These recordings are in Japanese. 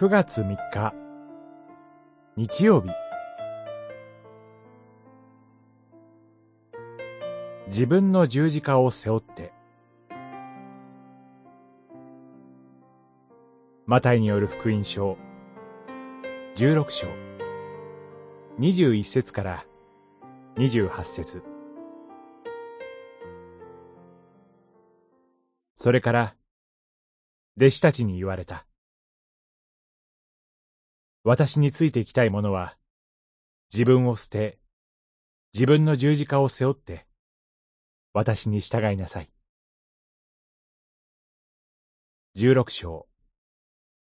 9月3日。日曜日。自分の十字架を背負って。マタイによる福音書。16章。21節から28節。それから弟子たちに言われた。私についていきたい者は、自分を捨て、自分の十字架を背負って、私に従いなさい。十六章、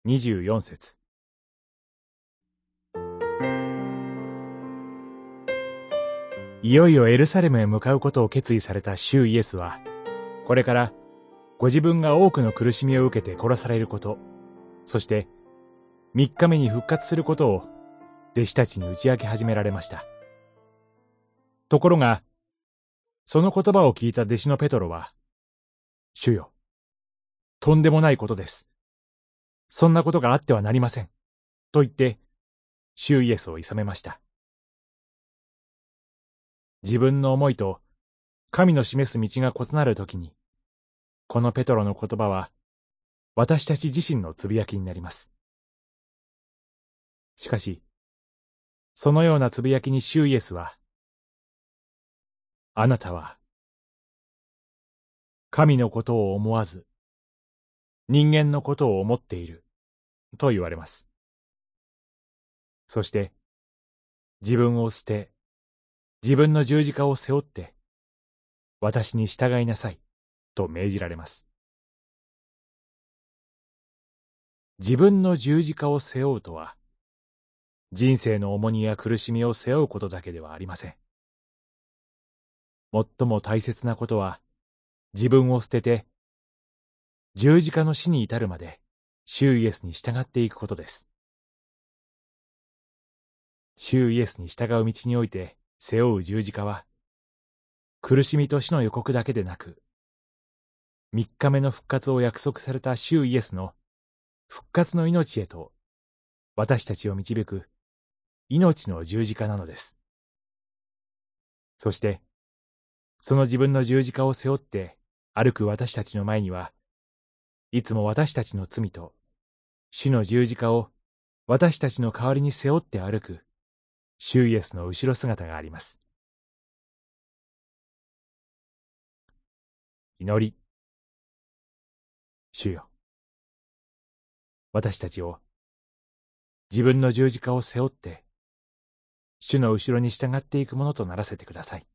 二十四節。いよいよエルサレムへ向かうことを決意された主イエスは、これからご自分が多くの苦しみを受けて殺されること、そして三日目に復活することを弟子たちに打ち明け始められました。ところが、その言葉を聞いた弟子のペトロは、主よ、とんでもないことです。そんなことがあってはなりません。と言って、主イエスを諌めました。自分の思いと神の示す道が異なるときに、このペトロの言葉は、私たち自身のつぶやきになります。しかし、そのようなつぶやきにシューイエスは、あなたは、神のことを思わず、人間のことを思っている、と言われます。そして、自分を捨て、自分の十字架を背負って、私に従いなさい、と命じられます。自分の十字架を背負うとは、人生の重荷や苦しみを背負うことだけではありません。最も大切なことは、自分を捨てて、十字架の死に至るまで、主イエスに従っていくことです。主イエスに従う道において背負う十字架は、苦しみと死の予告だけでなく、三日目の復活を約束された主イエスの復活の命へと私たちを導く命の十字架なのです。そして、その自分の十字架を背負って歩く私たちの前には、いつも私たちの罪と、主の十字架を私たちの代わりに背負って歩く、主イエスの後ろ姿があります。祈り。主よ。私たちを自分の十字架を背負って主の後ろに従っていくものとならせてください。